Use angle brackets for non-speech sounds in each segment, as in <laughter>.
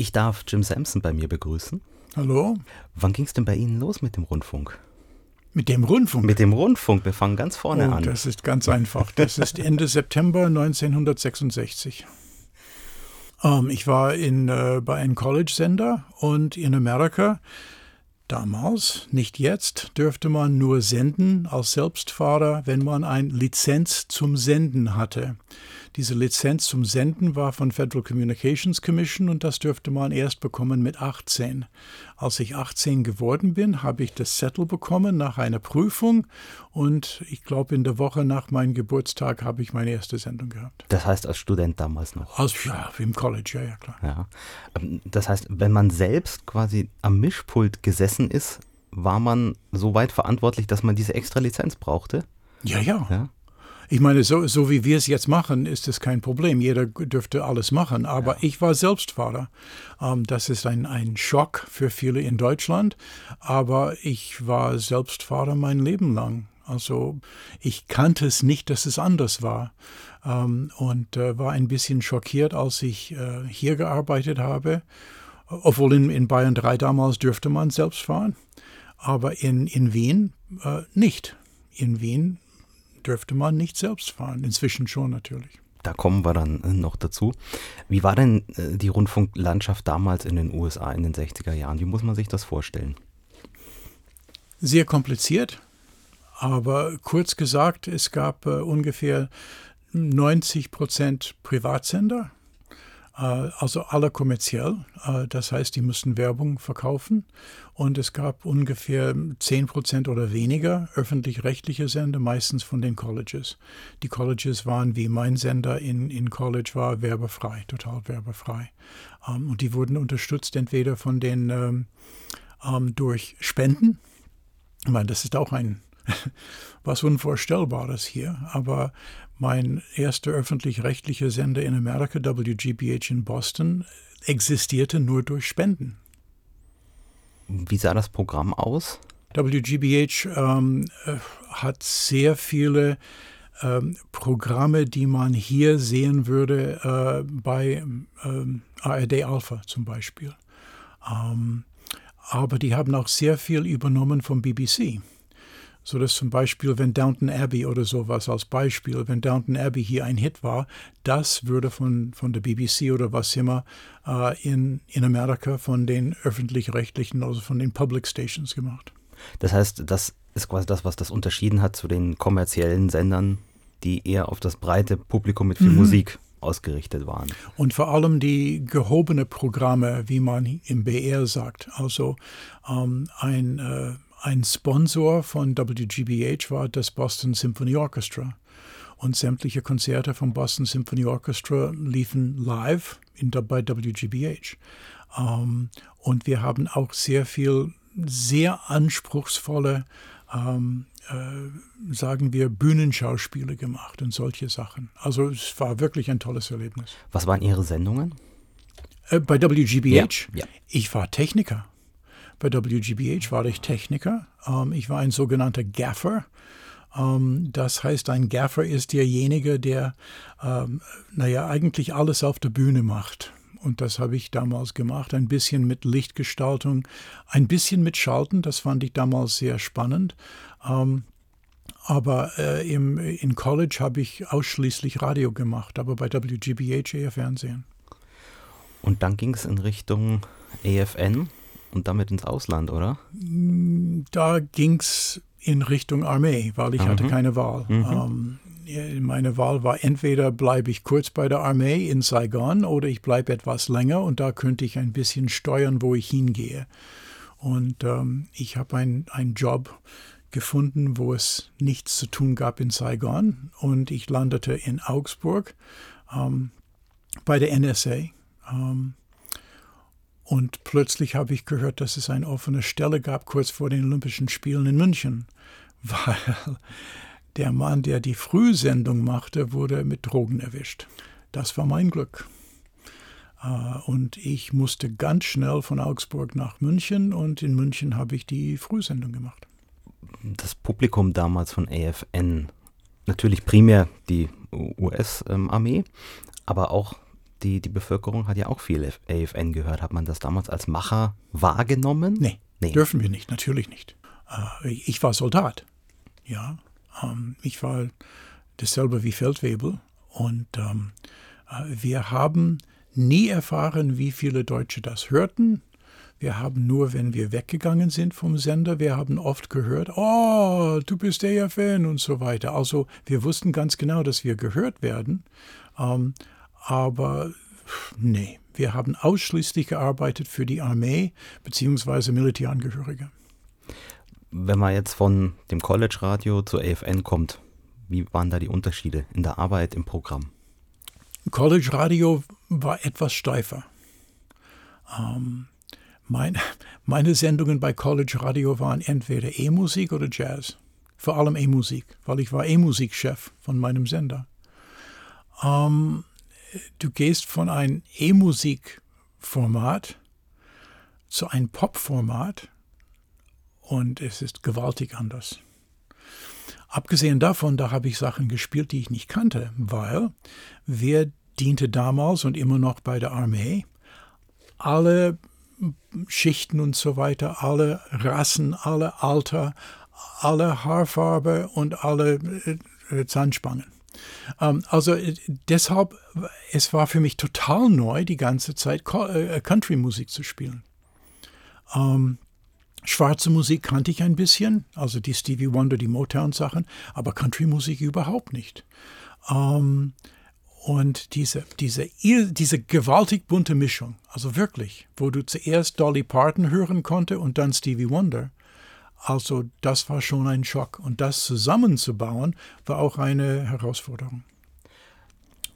Ich darf Jim Sampson bei mir begrüßen. Hallo? Wann ging es denn bei Ihnen los mit dem Rundfunk? Mit dem Rundfunk? Mit dem Rundfunk, wir fangen ganz vorne oh, an. Das ist ganz einfach. Das ist Ende September 1966. Um, ähm, ich war in, äh, bei einem College-Sender und in Amerika Damals, nicht jetzt, dürfte man nur senden als Selbstfahrer, wenn man eine Lizenz zum Senden hatte. Diese Lizenz zum Senden war von Federal Communications Commission und das dürfte man erst bekommen mit 18. Als ich 18 geworden bin, habe ich das Settle bekommen nach einer Prüfung und ich glaube in der Woche nach meinem Geburtstag habe ich meine erste Sendung gehabt. Das heißt als Student damals noch? Als, ja, im College, ja, ja, klar. Ja. Ähm, das heißt, wenn man selbst quasi am Mischpult gesessen ist, war man so weit verantwortlich, dass man diese extra Lizenz brauchte? Ja, ja. ja? Ich meine, so, so wie wir es jetzt machen, ist es kein Problem. Jeder dürfte alles machen. Aber ja. ich war Selbstfahrer. Ähm, das ist ein, ein Schock für viele in Deutschland. Aber ich war Selbstfahrer mein Leben lang. Also ich kannte es nicht, dass es anders war. Ähm, und äh, war ein bisschen schockiert, als ich äh, hier gearbeitet habe. Obwohl in, in Bayern 3 damals dürfte man selbst fahren. Aber in, in Wien äh, nicht. In Wien dürfte man nicht selbst fahren. Inzwischen schon natürlich. Da kommen wir dann äh, noch dazu. Wie war denn äh, die Rundfunklandschaft damals in den USA in den 60er Jahren? Wie muss man sich das vorstellen? Sehr kompliziert, aber kurz gesagt, es gab äh, ungefähr 90 Prozent Privatsender also alle kommerziell. Äh, das heißt, die mussten Werbung verkaufen. Und es gab ungefähr 10 Prozent oder weniger öffentlich-rechtliche Sender, meistens von den Colleges. Die Colleges waren, wie mein Sender in, in College war, werbefrei, total werbefrei. Ähm, und die wurden unterstützt entweder von den ähm, ähm, durch Spenden. Ich meine, das ist auch ein <laughs> was Unvorstellbares hier. Aber mein erster öffentlich-rechtlicher Sender in Amerika, WGBH in Boston, existierte nur durch Spenden. Wie sah das Programm aus? WGBH ähm, äh, hat sehr viele ähm, Programme, die man hier sehen würde äh, bei ähm, ARD Alpha zum Beispiel. Ähm, aber die haben auch sehr viel übernommen vom BBC so dass zum Beispiel, wenn Downton Abbey oder sowas als Beispiel, wenn Downton Abbey hier ein Hit war, das würde von, von der BBC oder was immer äh, in, in Amerika von den öffentlich-rechtlichen, also von den Public Stations gemacht. Das heißt, das ist quasi das, was das unterschieden hat zu den kommerziellen Sendern, die eher auf das breite Publikum mit viel mhm. Musik ausgerichtet waren. Und vor allem die gehobene Programme, wie man im BR sagt. Also ähm, ein äh, ein Sponsor von WGBH war das Boston Symphony Orchestra. Und sämtliche Konzerte vom Boston Symphony Orchestra liefen live in, bei WGBH. Um, ähm, und wir haben auch sehr viel, sehr anspruchsvolle, ähm, äh, sagen wir, Bühnenschauspiele gemacht und solche Sachen. Also es war wirklich ein tolles Erlebnis. Was waren Ihre Sendungen? Äh, bei WGBH? Ja, ja. Ich war Techniker. Bei WGBH war ich Techniker. Ähm, ich war ein sogenannter Gaffer. Ähm, das heißt, ein Gaffer ist derjenige, der, ähm, naja, eigentlich alles auf der Bühne macht. Und das habe ich damals gemacht. Ein bisschen mit Lichtgestaltung, ein bisschen mit Schalten. Das fand ich damals sehr spannend. Ähm, aber äh, im, in College habe ich ausschließlich Radio gemacht, aber bei WGBH eher Fernsehen. Und dann ging es in Richtung AFN und damit ins Ausland, oder? Da ging es in Richtung Armee, weil ich mhm. hatte keine Wahl. Mhm. Ähm, meine Wahl war entweder bleibe ich kurz bei der Armee in Saigon oder ich bleibe etwas länger und da könnte ich ein bisschen steuern, wo ich hingehe. Und ähm, ich habe einen Job gefunden, wo es nichts zu tun gab in Saigon und ich landete in Augsburg ähm, bei der NSA. Ähm, und plötzlich habe ich gehört, dass es eine offene Stelle gab kurz vor den Olympischen Spielen in München, <laughs> weil der Mann, der die Frühsendung machte, wurde mit Drogen erwischt. Das war mein Glück. Äh, und ich musste ganz schnell von Augsburg nach München und in München habe ich die Frühsendung gemacht. Das Publikum damals von AFN, natürlich primär die US-Armee, aber auch die, die Bevölkerung hat ja auch viel AFN gehört. Hat man das damals als Macher wahrgenommen? Nee, nee. dürfen wir nicht, natürlich nicht. Äh, ich war Soldat, ja. Ähm, ich war dasselbe wie Feldwebel und ähm, äh, wir haben nie erfahren, wie viele Deutsche das hörten. Wir haben nur, wenn wir weggegangen sind vom Sender, wir haben oft gehört, oh, du bist Fan und so weiter. Also wir wussten ganz genau, dass wir gehört werden. Ähm, aber nee, wir haben ausschließlich gearbeitet für die Armee bzw. Militärangehörige. Wenn man jetzt von dem College-Radio zur AFN kommt, wie waren da die Unterschiede in der Arbeit im Programm? College Radio war etwas steifer. Ähm, mein, <laughs> meine Sendungen bei College Radio waren entweder E-Musik oder Jazz. Vor allem E-Musik, weil ich war E-Musikchef von meinem Sender. Ähm, du gehst von einem E-Musik-Format zu einem Pop-Format und es ist gewaltig anders. Abgesehen davon, da habe ich Sachen gespielt, die ich nicht kannte, weil wer diente damals und immer noch bei der Armee? Alle Schichten und so weiter, alle Rassen, alle Alter, alle Haarfarbe und alle äh, Zahnspangen. Ähm, also äh, deshalb, es war für mich total neu, die ganze Zeit äh, Country-Musik zu spielen. Ähm, Schwarze Musik kannte ich ein bisschen, also die Stevie Wonder, die Motown-Sachen, aber Country-Musik überhaupt nicht. Ähm, und diese, diese, diese gewaltig bunte Mischung, also wirklich, wo du zuerst Dolly Parton hören konnte und dann Stevie Wonder, also das war schon ein Schock. Und das zusammenzubauen, war auch eine Herausforderung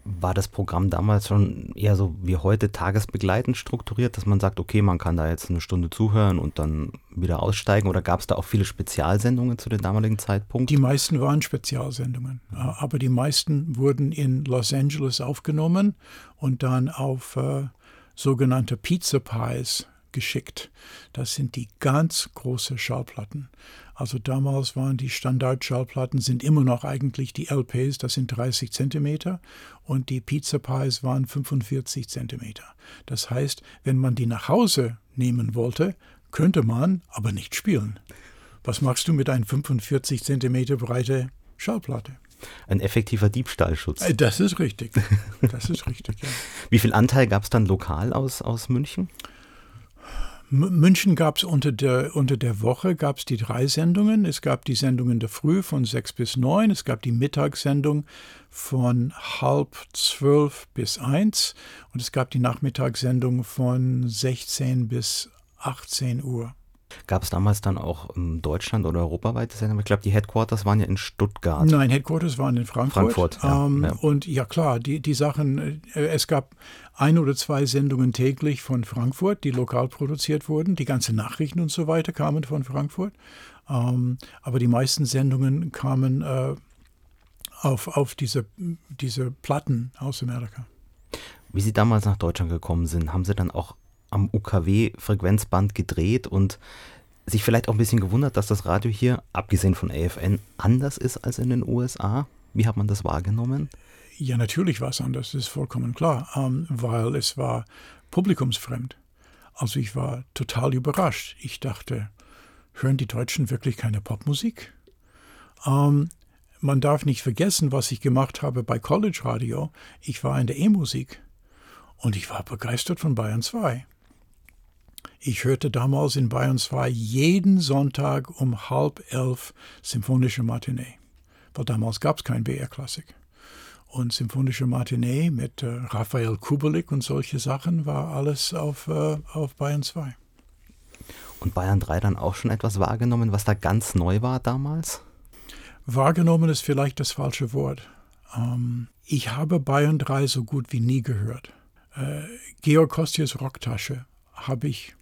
war das Programm damals schon eher so wie heute tagesbegleitend strukturiert, dass man sagt, okay, man kann da jetzt eine Stunde zuhören und dann wieder aussteigen? Oder gab es da auch viele Spezialsendungen zu dem damaligen Zeitpunkt? Die meisten waren Spezialsendungen, aber die meisten wurden in Los Angeles aufgenommen und dann auf äh, sogenannte Pizza Pies geschickt. Das sind die ganz großen Schallplatten. Also damals waren die Standardschallplatten, sind immer noch eigentlich die LPs, das sind 30 Zentimeter und die Pizza Pies waren 45 Zentimeter. Das heißt, wenn man die nach Hause nehmen wollte, könnte man aber nicht spielen. Was machst du mit einer 45 Zentimeter breite Schallplatte? Ein effektiver Diebstahlschutz. Äh, das ist richtig. Das ist richtig, ja. <laughs> Wie viel Anteil gab es dann lokal aus, aus München? München gab es unter der, unter der Woche gab's die drei Sendungen. Es gab die Sendungen der Früh von sechs bis neun. Es gab die Mittagssendung von halb zwölf bis eins. Und es gab die Nachmittagssendung von 16 bis 18 Uhr. Gab es damals dann auch in Deutschland oder europaweite Sendungen? Ich glaube, die Headquarters waren ja in Stuttgart. Nein, Headquarters waren in Frankfurt. Frankfurt, ja, ähm, ja. Und ja klar, die, die Sachen, äh, es gab ein oder zwei Sendungen täglich von Frankfurt, die lokal produziert wurden. Die ganzen Nachrichten und so weiter kamen von Frankfurt. Ähm, aber die meisten Sendungen kamen äh, auf, auf diese, diese Platten aus Amerika. Wie Sie damals nach Deutschland gekommen sind, haben Sie dann auch am UKW-Frequenzband gedreht und sich vielleicht auch ein bisschen gewundert, dass das Radio hier, abgesehen von AFN, anders ist als in den USA? Wie hat man das wahrgenommen? Ja, natürlich war es anders, das ist vollkommen klar, ähm, weil es war publikumsfremd. Also ich war total überrascht. Ich dachte, hören die Deutschen wirklich keine Popmusik? Ähm, man darf nicht vergessen, was ich gemacht habe bei College Radio. Ich war in der E-Musik und ich war begeistert von Bayern 2. Ich hörte damals in Bayern 2 jeden Sonntag um halb elf symphonische Matinee, weil damals gab es kein BR-Klassik. Und symphonische Matinee mit äh, Raphael Kubelik und solche Sachen war alles auf, äh, auf Bayern 2. Und Bayern 3 dann auch schon etwas wahrgenommen, was da ganz neu war damals? Wahrgenommen ist vielleicht das falsche Wort. Ähm, ich habe Bayern 3 so gut wie nie gehört. Äh, Georg Kostius Rocktasche habe ich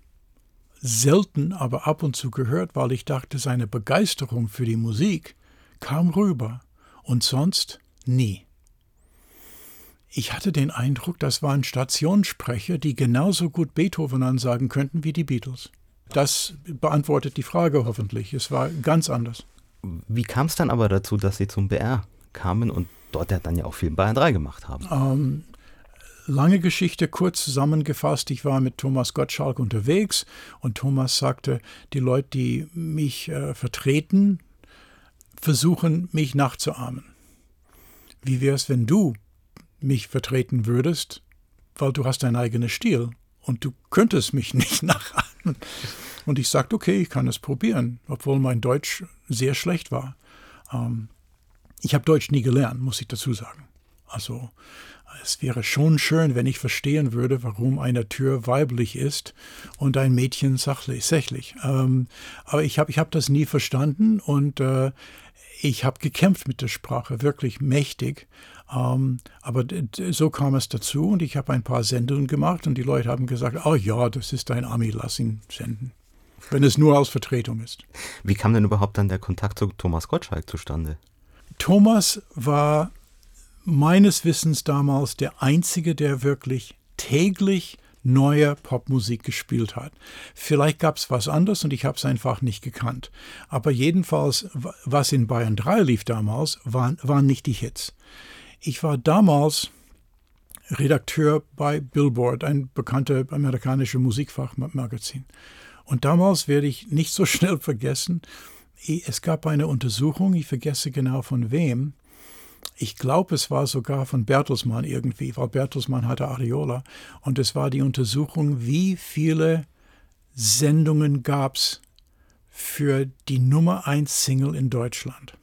selten, aber ab und zu gehört, weil ich dachte, seine Begeisterung für die Musik kam rüber und sonst nie. Ich hatte den Eindruck, das waren Stationssprecher, die genauso gut Beethoven ansagen könnten wie die Beatles. Das beantwortet die Frage hoffentlich. Es war ganz anders. Wie kam es dann aber dazu, dass Sie zum BR kamen und dort ja dann ja auch viel Bayern 3 gemacht haben? Ähm, lange Geschichte kurz zusammengefasst. Ich war mit Thomas Gottschalk unterwegs und Thomas sagte, die Leute, die mich äh, vertreten, versuchen, mich nachzuahmen. Wie wäre es, wenn du mich vertreten würdest, weil du hast deinen eigenen Stil und du könntest mich <laughs> nicht nachahmen. Und ich sagte, okay, ich kann es probieren, obwohl mein Deutsch sehr schlecht war. Ähm, ich habe Deutsch nie gelernt, muss ich dazu sagen. Also es wäre schon schön, wenn ich verstehen würde, warum eine Tür weiblich ist und ein Mädchen sachlich, sächlich. Ähm, aber ich habe ich hab das nie verstanden und äh, ich habe gekämpft mit der Sprache, wirklich mächtig. Ähm, aber so kam es dazu und ich habe ein paar Sendungen gemacht und die Leute haben gesagt, oh ja, das ist ein Ami, lass ihn senden. Wenn es nur als Vertretung ist. Wie kam denn überhaupt dann der Kontakt zu Thomas Gottschalk zustande? Thomas war meines Wissens damals der Einzige, der wirklich täglich neue Popmusik gespielt hat. Vielleicht gab es was anderes und ich habe es einfach nicht gekannt. Aber jedenfalls, was in Bayern 3 lief damals, waren, waren nicht die Hits. Ich war damals Redakteur bei Billboard, ein bekannter amerikanischer Musikfachmagazin. Und damals werde ich nicht so schnell vergessen, es gab eine Untersuchung, ich vergesse genau von wem, ich glaube, es war sogar von Bertelsmann irgendwie, weil Bertelsmann hatte Areola. Und es war die Untersuchung, wie viele Sendungen gab es für die Nummer 1 Single in Deutschland.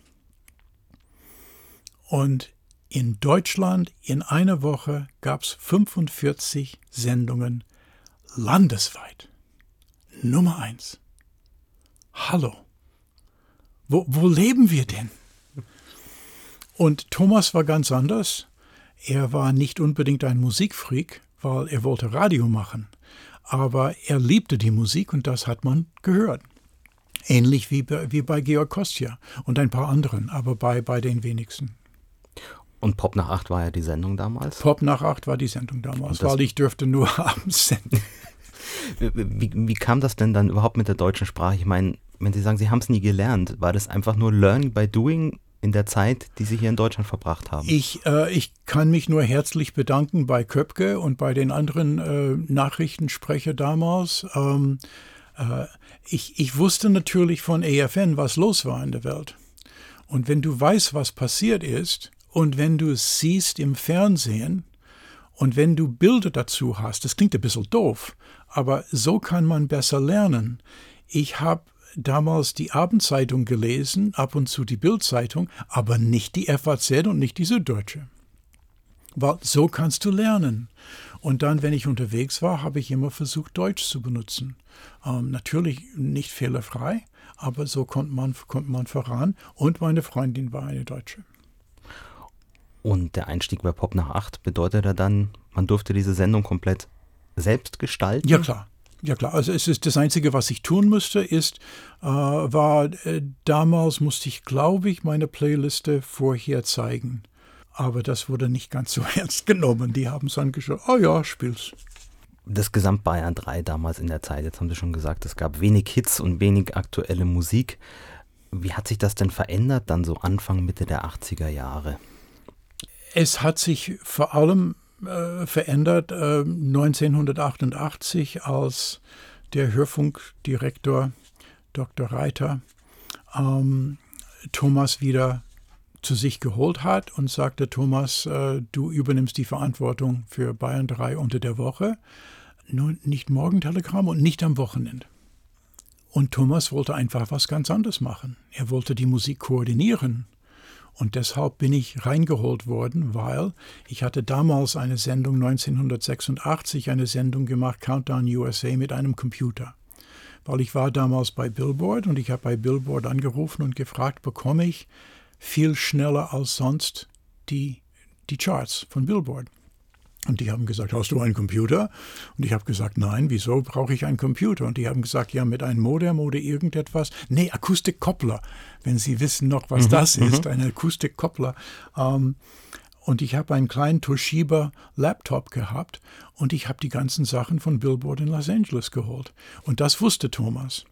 Und in Deutschland in einer Woche gab es 45 Sendungen landesweit. Nummer 1. Hallo. Wo, wo leben wir denn? Und Thomas war ganz anders. Er war nicht unbedingt ein Musikfreak, weil er wollte Radio machen. Aber er liebte die Musik und das hat man gehört. Ähnlich wie bei, wie bei Georg Kostja und ein paar anderen, aber bei, bei den wenigsten. Und Pop nach acht war ja die Sendung damals? Pop nach acht war die Sendung damals, weil ich dürfte nur <laughs> abends senden. Wie, wie, kam das denn dann überhaupt mit der deutschen Sprache? Ich meine, wenn Sie sagen, Sie haben es nie gelernt, war das einfach nur Learning by Doing in der Zeit, die Sie hier in Deutschland verbracht haben? Ich, äh, ich kann mich nur herzlich bedanken bei Köpke und bei den anderen äh, Nachrichtensprecher damals. Ähm, äh, ich, ich wusste natürlich von EFN, was los war in der Welt. Und wenn du weißt, was passiert ist, und wenn du es siehst im Fernsehen, und wenn du Bilder dazu hast, das klingt ein bisschen doof, aber so kann man besser lernen. Ich habe damals die Abendzeitung gelesen, ab und zu die Bildzeitung, aber nicht die FAZ und nicht die Süddeutsche. Weil so kannst du lernen. Und dann, wenn ich unterwegs war, habe ich immer versucht, Deutsch zu benutzen. Ähm, natürlich nicht fehlerfrei, aber so konnte man, konnte man voran. Und meine Freundin war eine Deutsche. Und der Einstieg bei Pop nach 8 bedeutete dann, man durfte diese Sendung komplett selbst gestalten? Ja, klar. Ja klar, also es ist das Einzige, was ich tun müsste, ist, äh, war äh, damals musste ich, glaube ich, meine Playliste vorher zeigen. Aber das wurde nicht ganz so <laughs> ernst genommen. Die haben es angeschaut, oh ja, spiel's. Das Gesamt Bayern 3 damals in der Zeit, jetzt haben Sie schon gesagt, es gab wenig Hits und wenig aktuelle Musik. Wie hat sich das denn verändert dann so Anfang, Mitte der 80er Jahre? Es hat sich vor allem äh, verändert äh, 1988, als der Hörfunkdirektor Dr. Reiter ähm, Thomas wieder zu sich geholt hat und sagte, Thomas, äh, du übernimmst die Verantwortung für Bayern 3 unter der Woche, nur nicht Morgentelegramm und nicht am Wochenende. Und Thomas wollte einfach was ganz anderes machen. Er wollte die Musik koordinieren. Und deshalb bin ich reingeholt worden, weil ich hatte damals eine Sendung 1986, eine Sendung gemacht, Countdown USA, mit einem Computer. Weil ich war damals bei Billboard und ich habe bei Billboard angerufen und gefragt, bekomme ich viel schneller als sonst die, die Charts von Billboard. Und die haben gesagt, hast du einen Computer? Und ich habe gesagt, nein, wieso brauche ich einen Computer? Und die haben gesagt, ja, mit einem Modem oder irgendetwas. Nee, Akustikkoppler, wenn Sie wissen noch, was mhm, das ist, mhm. ein Akustikkoppler. Ähm, und ich habe einen kleinen Toshiba-Laptop gehabt und ich habe die ganzen Sachen von Billboard in Los Angeles geholt. Und das wusste Thomas.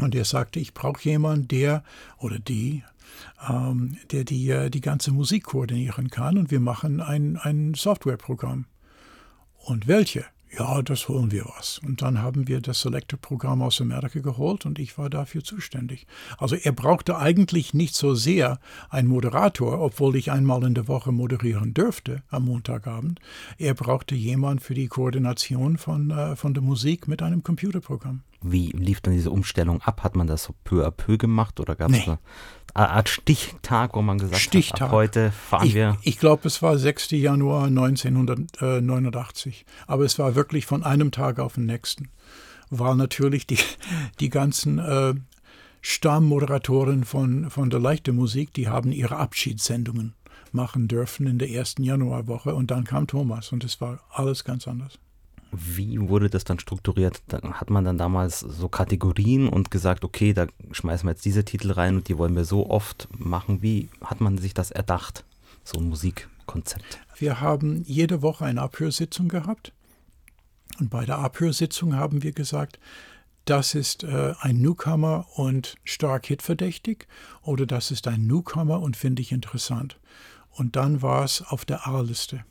Und er sagte, ich brauche jemanden, der oder die der die, äh, die ganze Musik koordinieren kann und wir machen ein, ein Softwareprogramm. Und welche? Ja, das holen wir was. Und dann haben wir das Selector-Programm aus Amerika geholt und ich war dafür zuständig. Also er brauchte eigentlich nicht so sehr einen Moderator, obwohl ich einmal in der Woche moderieren dürfte am Montagabend. Er brauchte jemanden für die Koordination von, äh, von der Musik mit einem Computerprogramm. Wie lief dann diese Umstellung ab? Hat man das so peu à peu gemacht oder gab es nee. Eine Art Stichtag, wo man gesagt Stichtag. hat, ab heute fahren ich, wir? Ich glaube, es war 6. Januar 1989. Aber es war wirklich von einem Tag auf den nächsten. War natürlich die, die ganzen äh, Stammmoderatoren von, von der leichten Musik, die haben ihre Abschiedssendungen machen dürfen in der ersten Januarwoche. Und dann kam Thomas und es war alles ganz anders. Wie wurde das dann strukturiert? Da hat man dann damals so Kategorien und gesagt, okay, da schmeißen wir jetzt diese Titel rein und die wollen wir so oft machen. Wie hat man sich das erdacht, so ein Musikkonzept? Wir haben jede Woche eine Abhörsitzung gehabt. Und bei der Abhörsitzung haben wir gesagt, das ist äh, ein Newcomer und stark hitverdächtig oder das ist ein Newcomer und finde ich interessant. Und dann war es auf der A-Liste.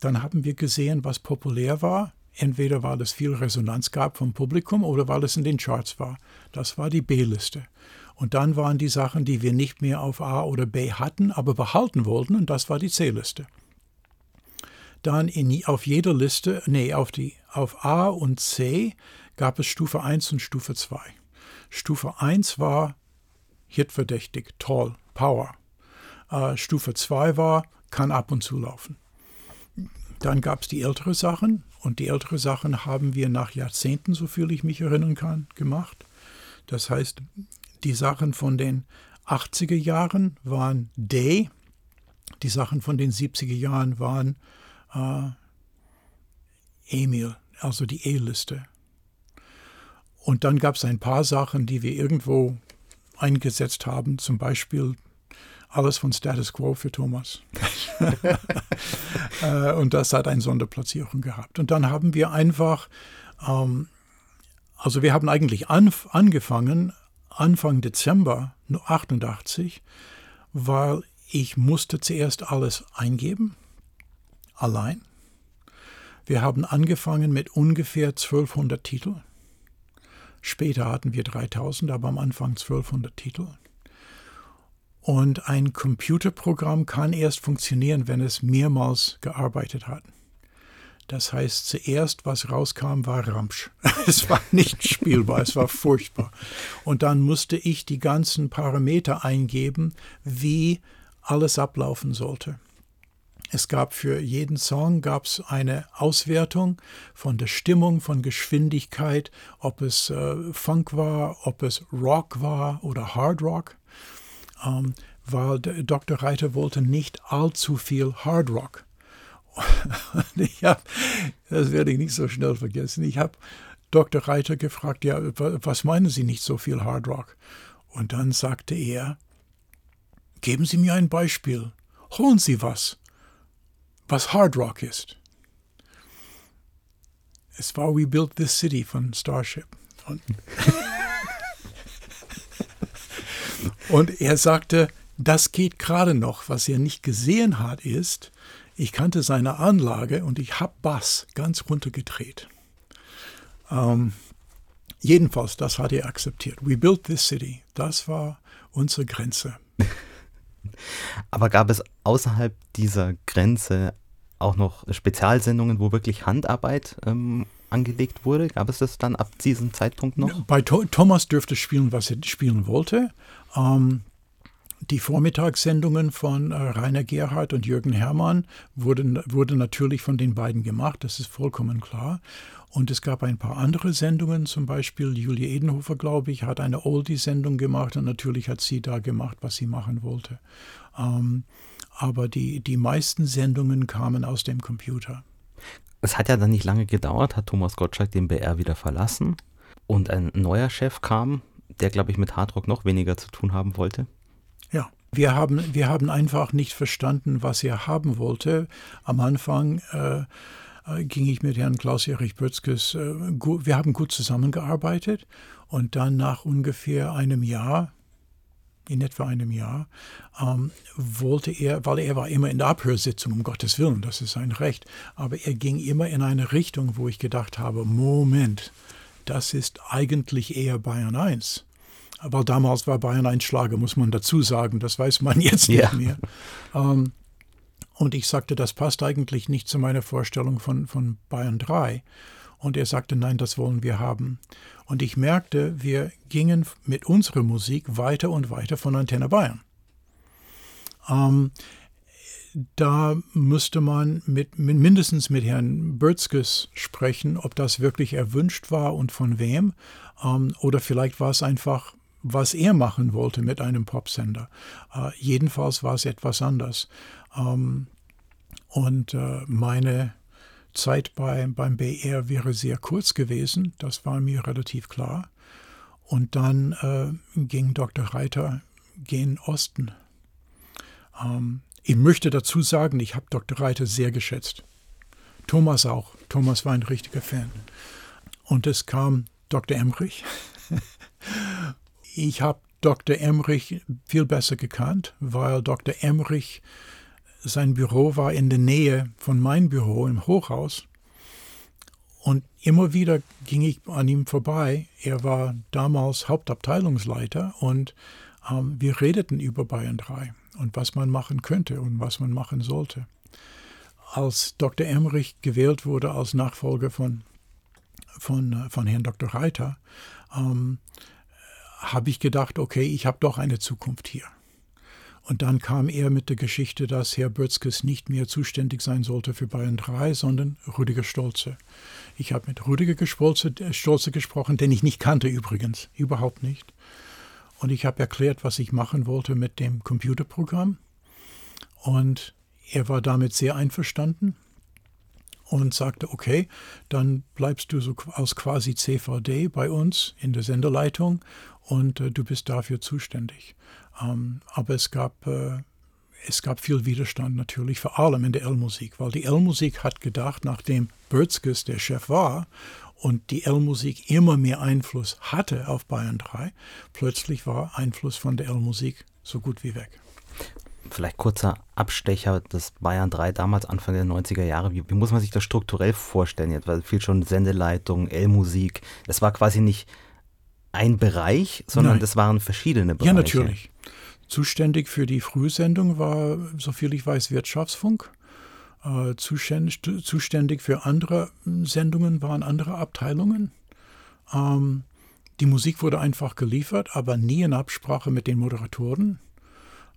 Dann haben wir gesehen, was populär war. Entweder weil es viel Resonanz gab vom Publikum oder weil es in den Charts war. Das war die B-Liste. Und dann waren die Sachen, die wir nicht mehr auf A oder B hatten, aber behalten wollten, und das war die C-Liste. Dann in, auf jeder Liste, nee, auf, die, auf A und C gab es Stufe 1 und Stufe 2. Stufe 1 war hitverdächtig, toll, Power. Äh, Stufe 2 war, kann ab und zu laufen. Dann gab es die ältere Sachen und die ältere Sachen haben wir nach Jahrzehnten, so viel ich mich erinnern kann, gemacht. Das heißt, die Sachen von den 80er Jahren waren D, die Sachen von den 70er Jahren waren äh, Emil, also die E-Liste. Und dann gab es ein paar Sachen, die wir irgendwo eingesetzt haben, zum Beispiel alles von Status Quo für Thomas. <laughs> Äh, und das hat eine Sonderplatzierung gehabt. Und dann haben wir einfach, ähm, also wir haben eigentlich anf angefangen, Anfang Dezember 88, weil ich musste zuerst alles eingeben, allein. Wir haben angefangen mit ungefähr 1200 Titeln. Später hatten wir 3000, aber am Anfang 1200 Titel. Und ein Computerprogramm kann erst funktionieren, wenn es mehrmals gearbeitet hat. Das heißt, zuerst, was rauskam, war Ramsch. <laughs> Es war nicht spielbar, es war furchtbar. Und dann musste ich die ganzen Parameter eingeben, wie alles ablaufen sollte. Es gab für jeden Song gab's eine Auswertung von der Stimmung, von Geschwindigkeit, ob es äh, Funk war, ob es Rock war oder Hard Rock ähm, weil Dr. Reiter wollte nicht allzu viel Hard Rock. hab, das werde ich nicht so schnell vergessen. Ich habe Dr. Reiter gefragt, ja, was meinen Sie nicht so viel Hard Rock? Und dann sagte er, geben Sie mir ein Beispiel. Holen Sie was, was Hard Rock ist. Es war We Built This City von Starship. Und <laughs> Und er sagte, das geht gerade noch. Was er nicht gesehen hat, ist, ich kannte seine Anlage und ich habe Bass ganz runtergedreht. Ähm, jedenfalls, das hat er akzeptiert. We built this city. Das war unsere Grenze. <laughs> Aber gab es außerhalb dieser Grenze auch noch Spezialsendungen, wo wirklich Handarbeit ähm, angelegt wurde? Gab es das dann ab diesem Zeitpunkt noch? Bei Thomas dürfte spielen, was er spielen wollte. Ähm, die Vormittagssendungen von äh, Rainer Gerhardt und Jürgen Herrmann wurden, wurden natürlich von den beiden gemacht, das ist vollkommen klar. Und es gab ein paar andere Sendungen, zum Beispiel Julia Edenhofer, glaube ich, hat eine Oldie-Sendung gemacht und natürlich hat sie da gemacht, was sie machen wollte. Ähm, aber die, die meisten Sendungen kamen aus dem Computer. Es hat ja dann nicht lange gedauert, hat Thomas Gottschalk den BR wieder verlassen und ein neuer Chef kam, der, glaube ich, mit Hardrock noch weniger zu tun haben wollte. Ja, wir haben, wir haben einfach nicht verstanden, was er haben wollte. Am Anfang äh, äh ging ich mit Herrn Klaus-Erich Bötzkes, äh, wir haben gut zusammengearbeitet und dann nach ungefähr einem Jahr, in etwa einem Jahr, ähm, wollte er, weil er war immer in der Abhörsitzung, um Gottes Willen, das ist sein Recht, aber er ging immer in eine Richtung, wo ich gedacht habe, Moment, das ist eigentlich eher Bayern 1. Aber damals war Bayern ein Schlager, muss man dazu sagen, das weiß man <laughs> jetzt ja. nicht mehr. Ähm, und ich sagte, das passt eigentlich nicht zu meiner Vorstellung von, von Bayern 3. Und er sagte, nein, das wollen wir haben. Und ich merkte, wir gingen mit unserer Musik weiter und weiter von Antenne Bayern. Ähm, da müsste man mit, mindestens mit Herrn Bürtzkes sprechen, ob das wirklich erwünscht war und von wem. Ähm, oder vielleicht war es einfach, was er machen wollte mit einem Popsender. Äh, jedenfalls war es etwas anders. Ähm, und äh, meine Zeit bei, beim BR wäre sehr kurz gewesen, das war mir relativ klar. Und dann äh, ging Dr. Reiter gen Osten. Ähm, ich möchte dazu sagen, ich habe Dr. Reiter sehr geschätzt. Thomas auch. Thomas war ein richtiger Fan. Und es kam Dr. Emmerich. ich habe Dr. Emmerich viel besser gekannt, weil Dr. Emmerich sein Büro war in der Nähe von meinem Büro im Hochhaus. Und immer wieder ging ich an ihm vorbei. Er war damals Hauptabteilungsleiter und ähm, wir redeten über Bayern 3 und was man machen könnte und was man machen sollte. Als Dr. Emmerich gewählt wurde als Nachfolger von, von, äh, von Herrn Dr. Reiter, ähm, habe ich gedacht, okay, ich habe doch eine Zukunft hier. Und dann kam er mit der Geschichte, dass Herr Bötzkes nicht mehr zuständig sein sollte für Bayern 3, sondern Rüdiger Stolze. Ich habe mit Rüdiger Stolze, äh, Stolze gesprochen, den ich nicht kannte übrigens, überhaupt nicht. Und ich habe erklärt, was ich machen wollte mit dem Computerprogramm. Und er war damit sehr einverstanden und sagte, okay, dann bleibst du so aus quasi CVD bei uns in der Senderleitung und äh, du bist dafür zuständig. Ähm, aber es gab, äh, es gab viel Widerstand natürlich, vor allem in der L-Musik, weil die L-Musik hat gedacht, nachdem Bötzkes der Chef war und die L-Musik immer mehr Einfluss hatte auf Bayern 3, plötzlich war Einfluss von der L-Musik so gut wie weg. Vielleicht kurzer Abstecher des Bayern 3 damals Anfang der 90er Jahre. Wie, wie muss man sich das strukturell vorstellen jetzt? Weil viel schon Sendeleitung, L-Musik. Das war quasi nicht ein Bereich, sondern Nein. das waren verschiedene Bereiche. Ja, natürlich. Zuständig für die Frühsendung war, soviel ich weiß, Wirtschaftsfunk. Äh, zuständig für andere Sendungen waren andere Abteilungen. Ähm, die Musik wurde einfach geliefert, aber nie in Absprache mit den Moderatoren.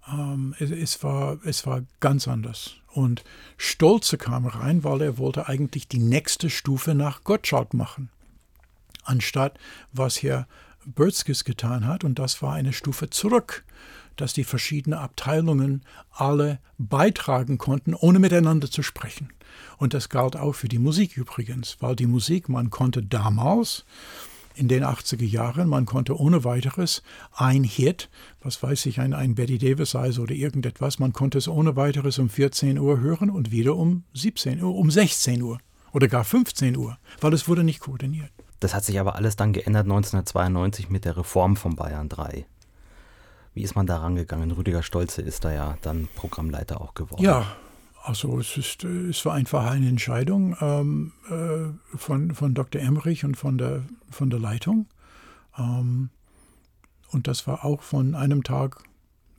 Ähm, es, es, war, es war ganz anders. Und Stolze kam rein, weil er wollte eigentlich die nächste Stufe nach Gottschalk machen. Anstatt was Herr Bötzkes getan hat, und das war eine Stufe zurück, dass die verschiedenen Abteilungen alle beitragen konnten, ohne miteinander zu sprechen. Und das galt auch für die Musik übrigens, weil die Musik, man konnte damals, in den 80er Jahren, man konnte ohne weiteres ein Hit, was weiß ich, ein, ein Betty Davis sei oder irgendetwas, man konnte es ohne weiteres um 14 Uhr hören und wieder um 17 Uhr, um 16 Uhr oder gar 15 Uhr, weil es wurde nicht koordiniert. Das hat sich aber alles dann geändert 1992 mit der Reform von Bayern 3. Wie ist man da rangegangen? Rüdiger Stolze ist da ja dann Programmleiter auch geworden. Ja, also es, ist, es war einfach eine Entscheidung ähm, äh, von, von Dr. Emmerich und von der, von der Leitung. Ähm, und das war auch von einem Tag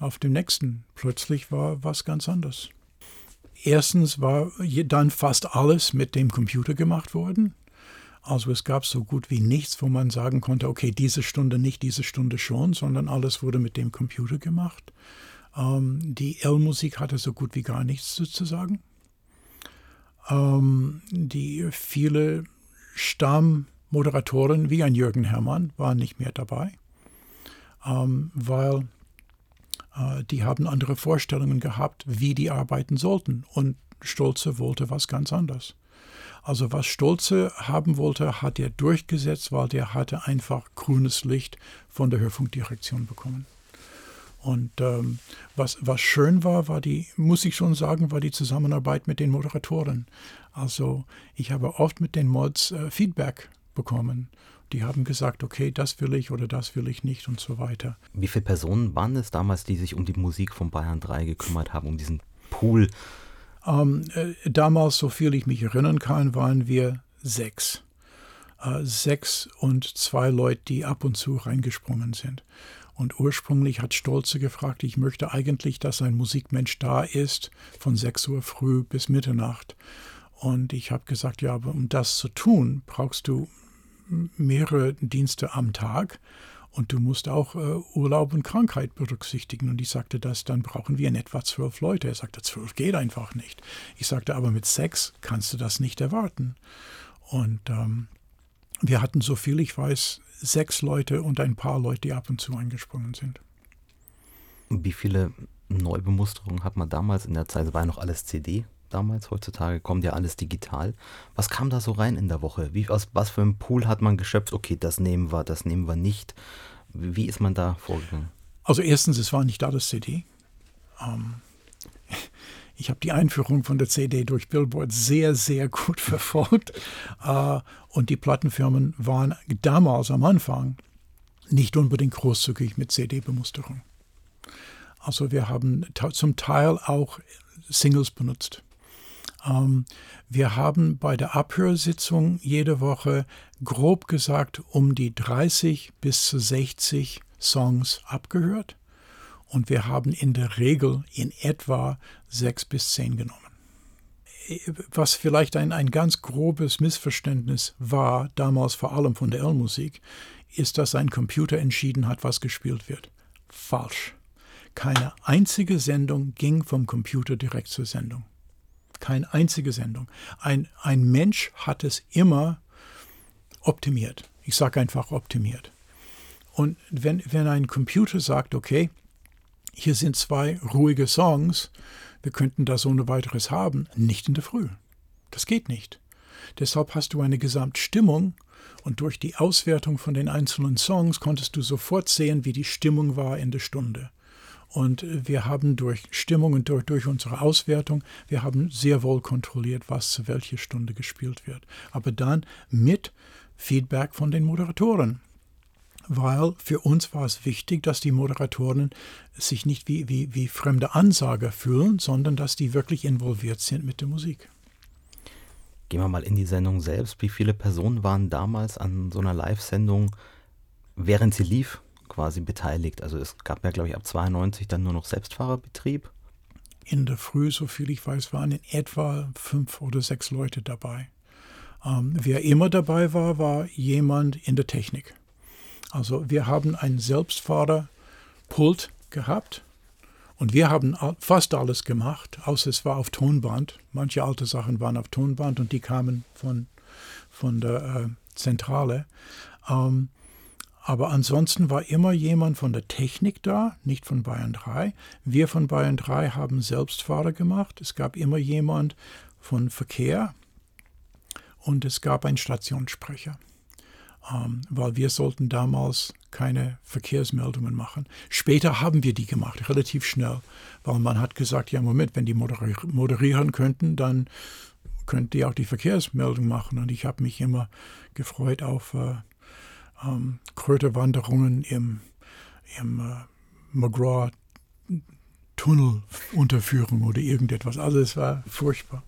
auf den nächsten. Plötzlich war was ganz anderes. Erstens war dann fast alles mit dem Computer gemacht worden. Also es gab so gut wie nichts, wo man sagen konnte, okay, diese Stunde nicht, diese Stunde schon, sondern alles wurde mit dem Computer gemacht. Ähm, die L-Musik hatte so gut wie gar nichts zu sagen. Ähm, die viele Stammmoderatoren wie ein Jürgen Herrmann waren nicht mehr dabei, ähm, weil äh, die haben andere Vorstellungen gehabt, wie die arbeiten sollten. Und Stolze wollte was ganz anderes. Also was Stolze haben wollte, hat er durchgesetzt, weil der hatte einfach grünes Licht von der Hörfunkdirektion bekommen. Und ähm, was, was schön war, war die, muss ich schon sagen, war die Zusammenarbeit mit den Moderatoren. Also ich habe oft mit den Mods äh, Feedback bekommen. Die haben gesagt, okay, das will ich oder das will ich nicht und so weiter. Wie viele Personen waren es damals, die sich um die Musik von Bayern 3 gekümmert haben, um diesen Pool? Ähm, äh, damals, so viel ich mich erinnern kann, waren wir sechs. Äh, sechs und zwei Leute, die ab und zu reingesprungen sind. Und ursprünglich hat Stolze gefragt, ich möchte eigentlich, dass ein Musikmensch da ist, von 6 Uhr früh bis Mitternacht. Und ich habe gesagt, ja, aber um das zu tun, brauchst du mehrere Dienste am Tag und du musst auch äh, Urlaub und Krankheit berücksichtigen. Und ich sagte, das, dann brauchen wir in etwa zwölf Leute. Er sagte, zwölf geht einfach nicht. Ich sagte, aber mit sechs kannst du das nicht erwarten. Und ähm, wir hatten, so viel ich weiß, sechs Leute und ein paar Leute, die ab und zu eingesprungen sind. Wie viele Neubemusterungen hat man damals in der Zeit? War ja noch alles CD damals, heutzutage kommt ja alles digital. Was kam da so rein in der Woche? Wie, aus was für einem Pool hat man geschöpft? Okay, das nehmen wir, das nehmen wir nicht. Wie ist man da vorgegangen? Also erstens, es war nicht da das CD. Ähm, <laughs> ich habe die Einführung von der CD durch Billboard sehr, sehr gut <laughs> verfolgt. Äh, und die Plattenfirmen waren damals am Anfang nicht unbedingt großzügig mit CD-Bemusterung. Also wir haben zum Teil auch Singles benutzt. Ähm, wir haben bei der Abhörsitzung jede Woche grob gesagt um die 30 bis zu 60 Songs abgehört und wir haben in der Regel in etwa sechs bis zehn genommen. Was vielleicht ein, ein ganz grobes Missverständnis war, damals vor allem von der L-Musik, ist, dass ein Computer entschieden hat, was gespielt wird. Falsch. Keine einzige Sendung ging vom Computer direkt zur Sendung. Keine einzige Sendung. Ein, ein Mensch hat es immer optimiert. Ich sage einfach optimiert. Und wenn, wenn ein Computer sagt, okay, hier sind zwei ruhige Songs, wir könnten das ohne weiteres haben, nicht in der Früh. Das geht nicht. Deshalb hast du eine Gesamtstimmung und durch die Auswertung von den einzelnen Songs konntest du sofort sehen, wie die Stimmung war in der Stunde. Und wir haben durch Stimmung und durch, durch, unsere Auswertung, wir haben sehr wohl kontrolliert, was zu welcher Stunde gespielt wird. Aber dann mit Feedback von den Moderatoren weil für uns war es wichtig, dass die Moderatoren sich nicht wie, wie, wie fremde Ansager fühlen, sondern dass die wirklich involviert sind mit der Musik. Gehen wir mal in die Sendung selbst. Wie viele Personen waren damals an so einer Live-Sendung, während sie lief, quasi beteiligt? Also es gab ja, glaube ich, ab 92 dann nur noch Selbstfahrerbetrieb. In der Früh, so viel ich weiß, waren in etwa fünf oder sechs Leute dabei. Ähm, wer immer dabei war, war jemand in der Technik. Also wir haben ein Selbstfahrerpult gehabt und wir haben fast alles gemacht, außer es war auf Tonband. Manche alte Sachen waren auf Tonband und die kamen von, von der äh, Zentrale. Ähm, aber ansonsten war immer jemand von der Technik da, nicht von Bayern 3. Wir von Bayern 3 haben Selbstfahrer gemacht. Es gab immer jemand von Verkehr und es gab einen Stationssprecher ähm, weil wir sollten damals keine Verkehrsmeldungen machen. Später haben wir die gemacht, relativ schnell, weil man hat gesagt, ja Moment, wenn die moderieren könnten, dann könnten die auch die Verkehrsmeldung machen. Und ich habe mich immer gefreut auf äh, ähm, Kröterwanderungen im, im äh, McGraw Tunnelunterführung oder irgendetwas. Also es war furchtbar.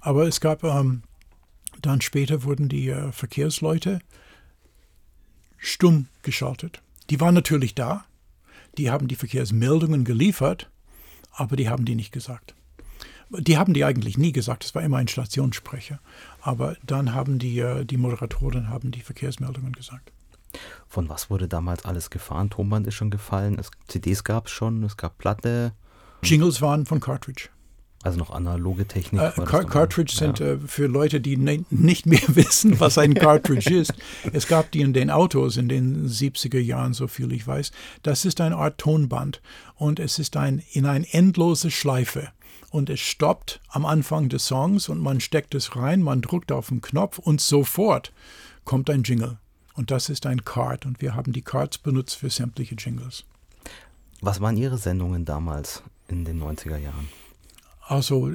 Aber es gab ähm, dann später wurden die äh, Verkehrsleute stumm geschaltet. Die waren natürlich da, die haben die Verkehrsmeldungen geliefert, aber die haben die nicht gesagt. Die haben die eigentlich nie gesagt, es war immer ein Stationssprecher. Aber dann haben die, äh, die Moderatoren haben die Verkehrsmeldungen gesagt. Von was wurde damals alles gefahren? Tonband ist schon gefallen, es, CDs gab es schon, es gab Platte. Jingles waren von Cartridge. Also noch analoge Technik. Äh, Car Cartridge ja. sind äh, für Leute, die ne nicht mehr <laughs> wissen, was ein Cartridge ist. Es gab die in den Autos in den 70er Jahren, so viel ich weiß. Das ist eine Art Tonband und es ist ein, in eine endlose Schleife. Und es stoppt am Anfang des Songs und man steckt es rein, man drückt auf den Knopf und sofort kommt ein Jingle. Und das ist ein Card und wir haben die Cards benutzt für sämtliche Jingles. Was waren Ihre Sendungen damals in den 90er Jahren? Also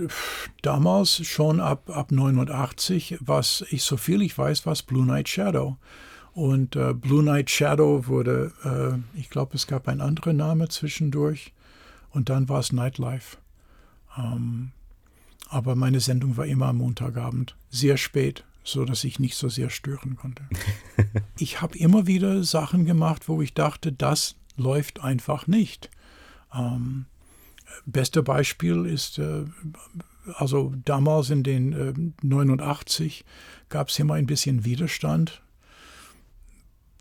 damals schon ab, ab 89, was ich so viel ich weiß, war Blue Night Shadow. Und äh, Blue Night Shadow wurde, äh, ich glaube, es gab einen anderen Name zwischendurch. Und dann war es Nightlife. Ähm, aber meine Sendung war immer am Montagabend, sehr spät, so dass ich nicht so sehr stören konnte. <laughs> ich habe immer wieder Sachen gemacht, wo ich dachte, das läuft einfach nicht. Ähm, beste Beispiel ist, äh, also damals in den äh, 89 gab es immer ein bisschen Widerstand,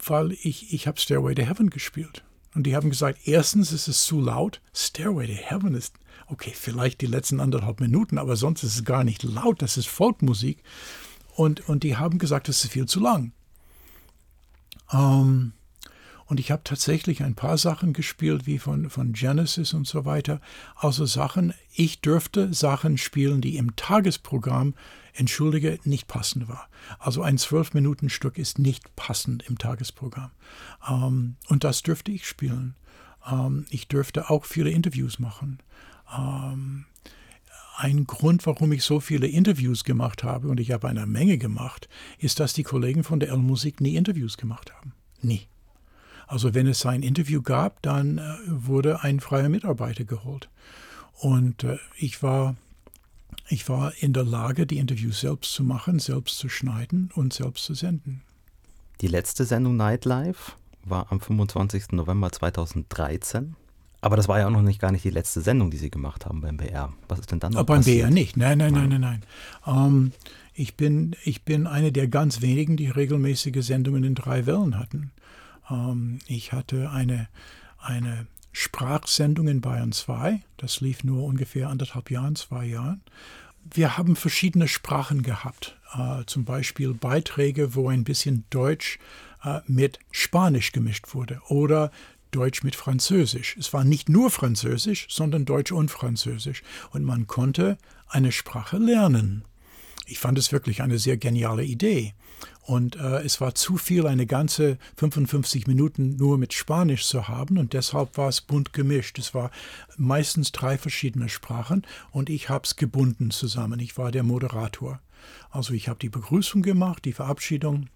weil ich, ich habe Stairway to Heaven gespielt. Und die haben gesagt, erstens ist es zu laut. Stairway to Heaven ist, okay, vielleicht die letzten anderthalb Minuten, aber sonst ist es gar nicht laut, das ist Folkmusik. Und, und die haben gesagt, es ist viel zu lang. Ähm, und ich habe tatsächlich ein paar Sachen gespielt, wie von, von Genesis und so weiter. Also Sachen, ich dürfte Sachen spielen, die im Tagesprogramm, entschuldige, nicht passend war. Also ein Zwölf-Minuten-Stück ist nicht passend im Tagesprogramm. Ähm, und das dürfte ich spielen. Ähm, ich dürfte auch viele Interviews machen. Ähm, ein Grund, warum ich so viele Interviews gemacht habe, und ich habe eine Menge gemacht, ist, dass die Kollegen von der L-Musik nie Interviews gemacht haben. Nie. Also wenn es ein Interview gab, dann äh, wurde ein freier Mitarbeiter geholt. Und äh, ich war ich war in der Lage, die Interviews selbst zu machen, selbst zu schneiden und selbst zu senden. Die letzte Sendung Nightlife war am 25. November 2013. Aber das war ja auch noch nicht gar nicht die letzte Sendung, die Sie gemacht haben beim BR. Was ist denn dann noch Aber beim passiert? BR nicht. Nein, nein, nein, nein, nein. Ähm, ich, bin, ich bin eine der ganz wenigen, die regelmäßige Sendungen in drei Wellen hatten. Ähm, ich hatte eine, eine Sprachsendung in Bayern 2. Das lief nur ungefähr anderthalb Jahren, zwei Jahren. Wir haben verschiedene Sprachen gehabt. Äh, zum Beispiel Beiträge, wo ein bisschen Deutsch äh, mit Spanisch gemischt wurde oder Deutsch mit Französisch. Es war nicht nur Französisch, sondern Deutsch und Französisch. Und man konnte eine Sprache lernen. Ich fand es wirklich eine sehr geniale Idee. Und äh, es war zu viel, eine ganze 55 Minuten nur mit Spanisch zu haben. Und deshalb war es bunt gemischt. Es war meistens drei verschiedene Sprachen und ich habe es gebunden zusammen. Ich war der Moderator. Also ich habe die Begrüßung gemacht, die Verabschiedung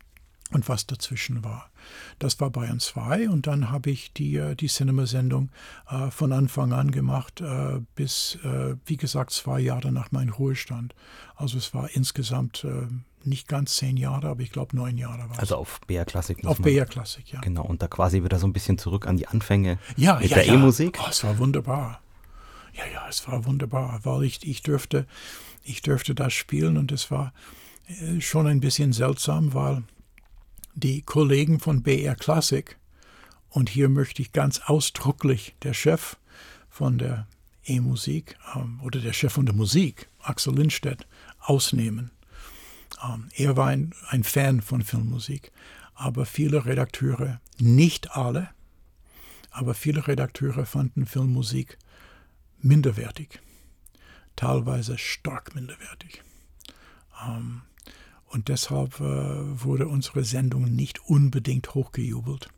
und was dazwischen war. Das war Bayern 2 und dann habe ich die, äh, die Cinema-Sendung äh, von Anfang an gemacht, äh, bis, äh, wie gesagt, zwei Jahre nach meinem Ruhestand. Also es war insgesamt äh, nicht ganz zehn Jahre, aber ich glaube neun Jahre war Also auf BR Klassik. Auf BR Klassik, ja. Genau, und da quasi wieder so ein bisschen zurück an die Anfänge ja, mit ja, der ja. E-Musik. Oh, es war wunderbar. Ja, ja, es war wunderbar, weil ich, ich, dürfte, ich dürfte das spielen und es war äh, schon ein bisschen seltsam, weil die Kollegen von BR Classic, und hier möchte ich ganz ausdrücklich der Chef von der E-Musik ähm, oder der Chef von der Musik, Axel Lindstedt, ausnehmen. Ähm, er war ein, ein Fan von Filmmusik, aber viele Redakteure, nicht alle, aber viele Redakteure fanden Filmmusik minderwertig, teilweise stark minderwertig. Ähm, und deshalb äh, wurde unsere Sendung nicht unbedingt hochgejubelt.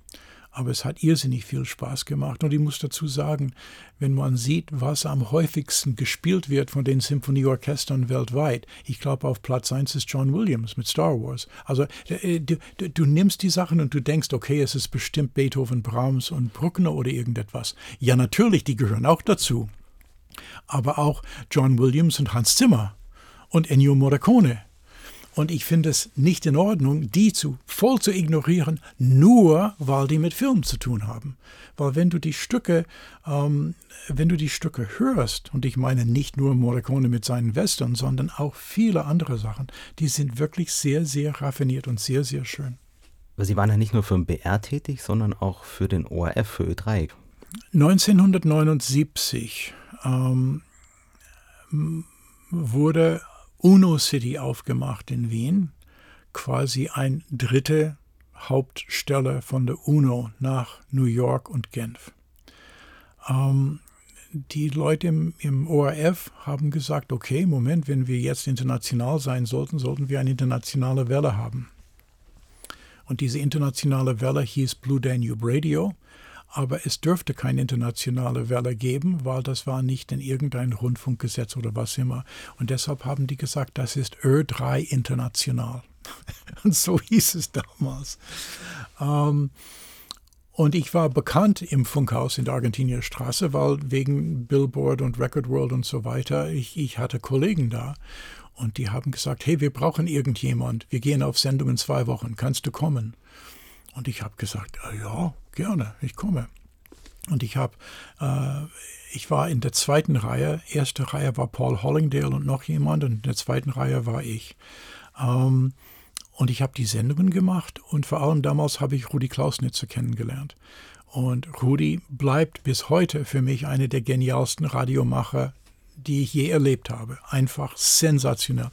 Aber es hat irrsinnig viel Spaß gemacht. Und ich muss dazu sagen, wenn man sieht, was am häufigsten gespielt wird von den Symphonieorchestern weltweit, ich glaube, auf Platz 1 ist John Williams mit Star Wars. Also äh, du, du, du, nimmst die Sachen und du denkst, okay, es ist bestimmt Beethoven, Brahms und Bruckner oder irgendetwas. Ja, natürlich, die gehören auch dazu. Aber auch John Williams und Hans Zimmer und Ennio Morricone und ich finde es nicht in Ordnung, die zu, voll zu ignorieren, nur weil die mit Film zu tun haben. Weil wenn du die Stücke, ähm, wenn du die Stücke hörst, und ich meine nicht nur Morricone mit seinen Western, sondern auch viele andere Sachen, die sind wirklich sehr, sehr raffiniert und sehr, sehr schön. Aber Sie waren ja nicht nur für den BR tätig, sondern auch für den ORF, für Ö3. 1979 ähm, wurde UNO City aufgemacht in Wien, quasi ein dritte Hauptstelle von der UNO nach New York und Genf. Ähm, die Leute im, im ORF haben gesagt, okay, Moment, wenn wir jetzt international sein sollten, sollten wir eine internationale Welle haben. Und diese internationale Welle hieß Blue Danube Radio aber es dürfte keine internationale Welle geben, weil das war nicht in irgendein Rundfunkgesetz oder was immer. Und deshalb haben die gesagt, das ist Ö3 international. <laughs> Und so hieß es damals. Ähm, und ich war bekannt im Funkhaus in der Argentinier Straße, weil wegen Billboard und Record World und so weiter, ich, ich hatte Kollegen da. Und die haben gesagt, hey, wir brauchen irgendjemand. Wir gehen auf Sendung in zwei Wochen. Kannst du kommen? Und ich habe gesagt, ja, gerne, ich komme. Und ich habe, äh, ich war in der zweiten Reihe. Erste Reihe war Paul Hollingdale und noch jemand. Und in der zweiten Reihe war ich. Ähm, und ich habe die Sendungen gemacht und vor allem damals habe ich Rudi Klausnitzer kennengelernt. Und Rudi bleibt bis heute für mich eine der genialsten Radiomacher, die ich je erlebt habe. Einfach sensationell.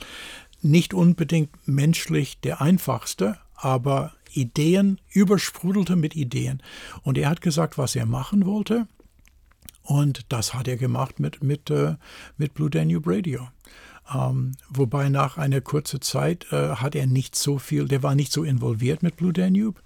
Nicht unbedingt menschlich der einfachste, aber Ideen, übersprudelte mit Ideen. Und er hat gesagt, was er machen wollte. Und das hat er gemacht mit, mit, äh, mit Blue Danube Radio. Ähm, wobei nach einer kurzen Zeit äh, hat er nicht so viel, der war nicht so involviert mit Blue Danube,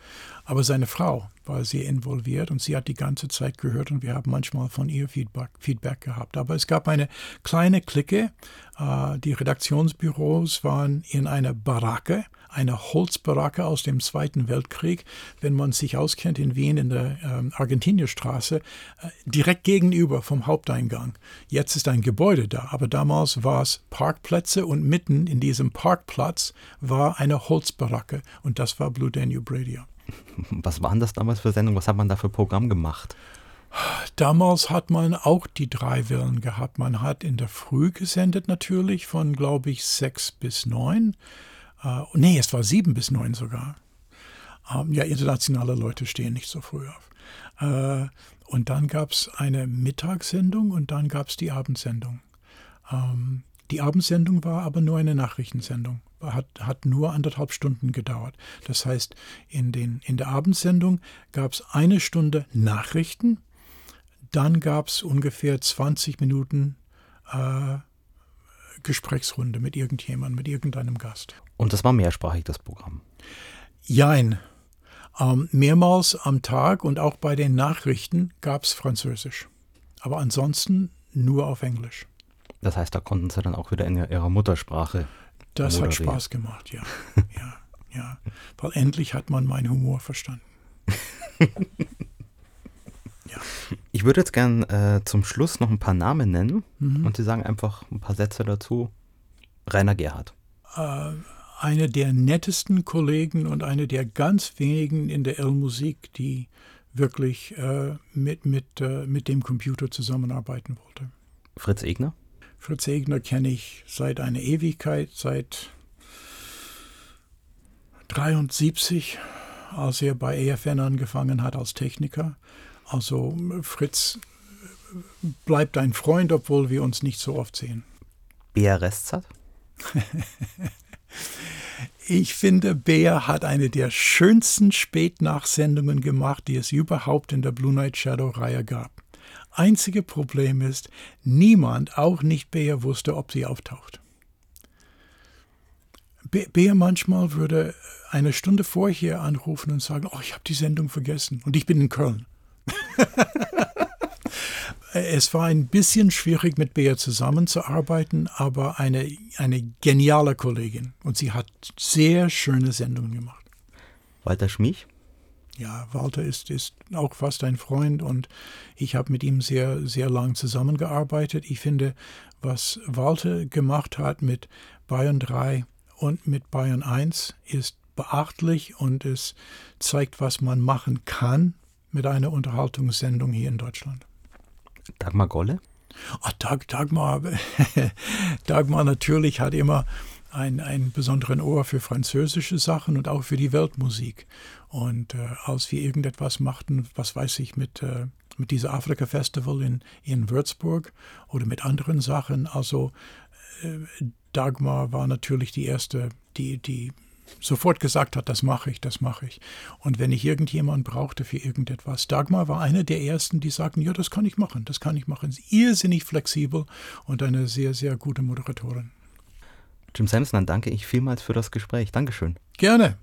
aber seine Frau war sehr involviert und sie hat die ganze Zeit gehört und wir haben manchmal von ihr Feedback, Feedback gehabt. Aber es gab eine kleine Clique, äh, die Redaktionsbüros waren in einer Baracke eine Holzbaracke aus dem Zweiten Weltkrieg, wenn man sich auskennt in Wien in der äh, Argentinierstraße, äh, direkt gegenüber vom Haupteingang. Jetzt ist ein Gebäude da, aber damals war es Parkplätze und mitten in diesem Parkplatz war eine Holzbaracke und das war Blue Danube Radio. Was waren das damals für Sendungen? Was hat man da für Programm gemacht? Damals hat man auch die drei Wellen gehabt. Man hat in der Früh gesendet natürlich von, glaube ich, sechs bis neun. Äh, nee, es war sieben bis neun sogar. Ähm, ja, internationale Leute stehen nicht so früh auf. Äh, und dann gab es eine Mittagssendung und dann gab es die Abendsendung. Ähm, die Abendsendung war aber nur eine Nachrichtensendung, hat, hat nur anderthalb Stunden gedauert. Das heißt, in, den, in der Abendsendung gab es eine Stunde Nachrichten, dann gab es ungefähr 20 Minuten äh, Gesprächsrunde mit irgendjemandem, mit irgendeinem Gast. Und das war mehrsprachig, das Programm? Jein. Ähm, mehrmals am Tag und auch bei den Nachrichten gab es Französisch. Aber ansonsten nur auf Englisch. Das heißt, da konnten Sie dann auch wieder in Ihrer Muttersprache. Das hat Spaß gemacht, ja. <laughs> ja, ja. Weil endlich hat man meinen Humor verstanden. <laughs> ja. Ich würde jetzt gern äh, zum Schluss noch ein paar Namen nennen mhm. und Sie sagen einfach ein paar Sätze dazu. Rainer Gerhardt. Äh, eine der nettesten Kollegen und eine der ganz wenigen in der L-Musik, die wirklich äh, mit, mit, äh, mit dem Computer zusammenarbeiten wollte. Fritz Egner? Fritz Egner kenne ich seit einer Ewigkeit, seit 73, als er bei EFN angefangen hat als Techniker. Also Fritz bleibt ein Freund, obwohl wir uns nicht so oft sehen. Bea Restzat? <laughs> Ich finde, Bea hat eine der schönsten Spätnachsendungen gemacht, die es überhaupt in der Blue Night Shadow Reihe gab. Einzige Problem ist, niemand, auch nicht Bea, wusste, ob sie auftaucht. Bea manchmal würde eine Stunde vorher anrufen und sagen, oh, ich habe die Sendung vergessen und ich bin in Köln. <laughs> Es war ein bisschen schwierig, mit Bea zusammenzuarbeiten, aber eine, eine geniale Kollegin. Und sie hat sehr schöne Sendungen gemacht. Walter Schmich? Ja, Walter ist, ist auch fast ein Freund und ich habe mit ihm sehr, sehr lang zusammengearbeitet. Ich finde, was Walter gemacht hat mit Bayern 3 und mit Bayern 1 ist beachtlich und es zeigt, was man machen kann mit einer Unterhaltungssendung hier in Deutschland. Dagmar Golle? Ach, Dag, Dagmar, <laughs> Dagmar natürlich hat immer ein, einen besonderen Ohr für französische Sachen und auch für die Weltmusik. Und äh, als wir irgendetwas machten, was weiß ich, mit, äh, mit dieser Afrika-Festival in, in Würzburg oder mit anderen Sachen, also äh, Dagmar war natürlich die erste, die, die sofort gesagt hat, das mache ich, das mache ich. Und wenn ich irgendjemand brauchte für irgendetwas, Dagmar war eine der ersten, die sagten, ja, das kann ich machen, das kann ich machen. Sie irrsinnig flexibel und eine sehr, sehr gute Moderatorin. Jim Sampson, dann danke ich vielmals für das Gespräch. Dankeschön. Gerne.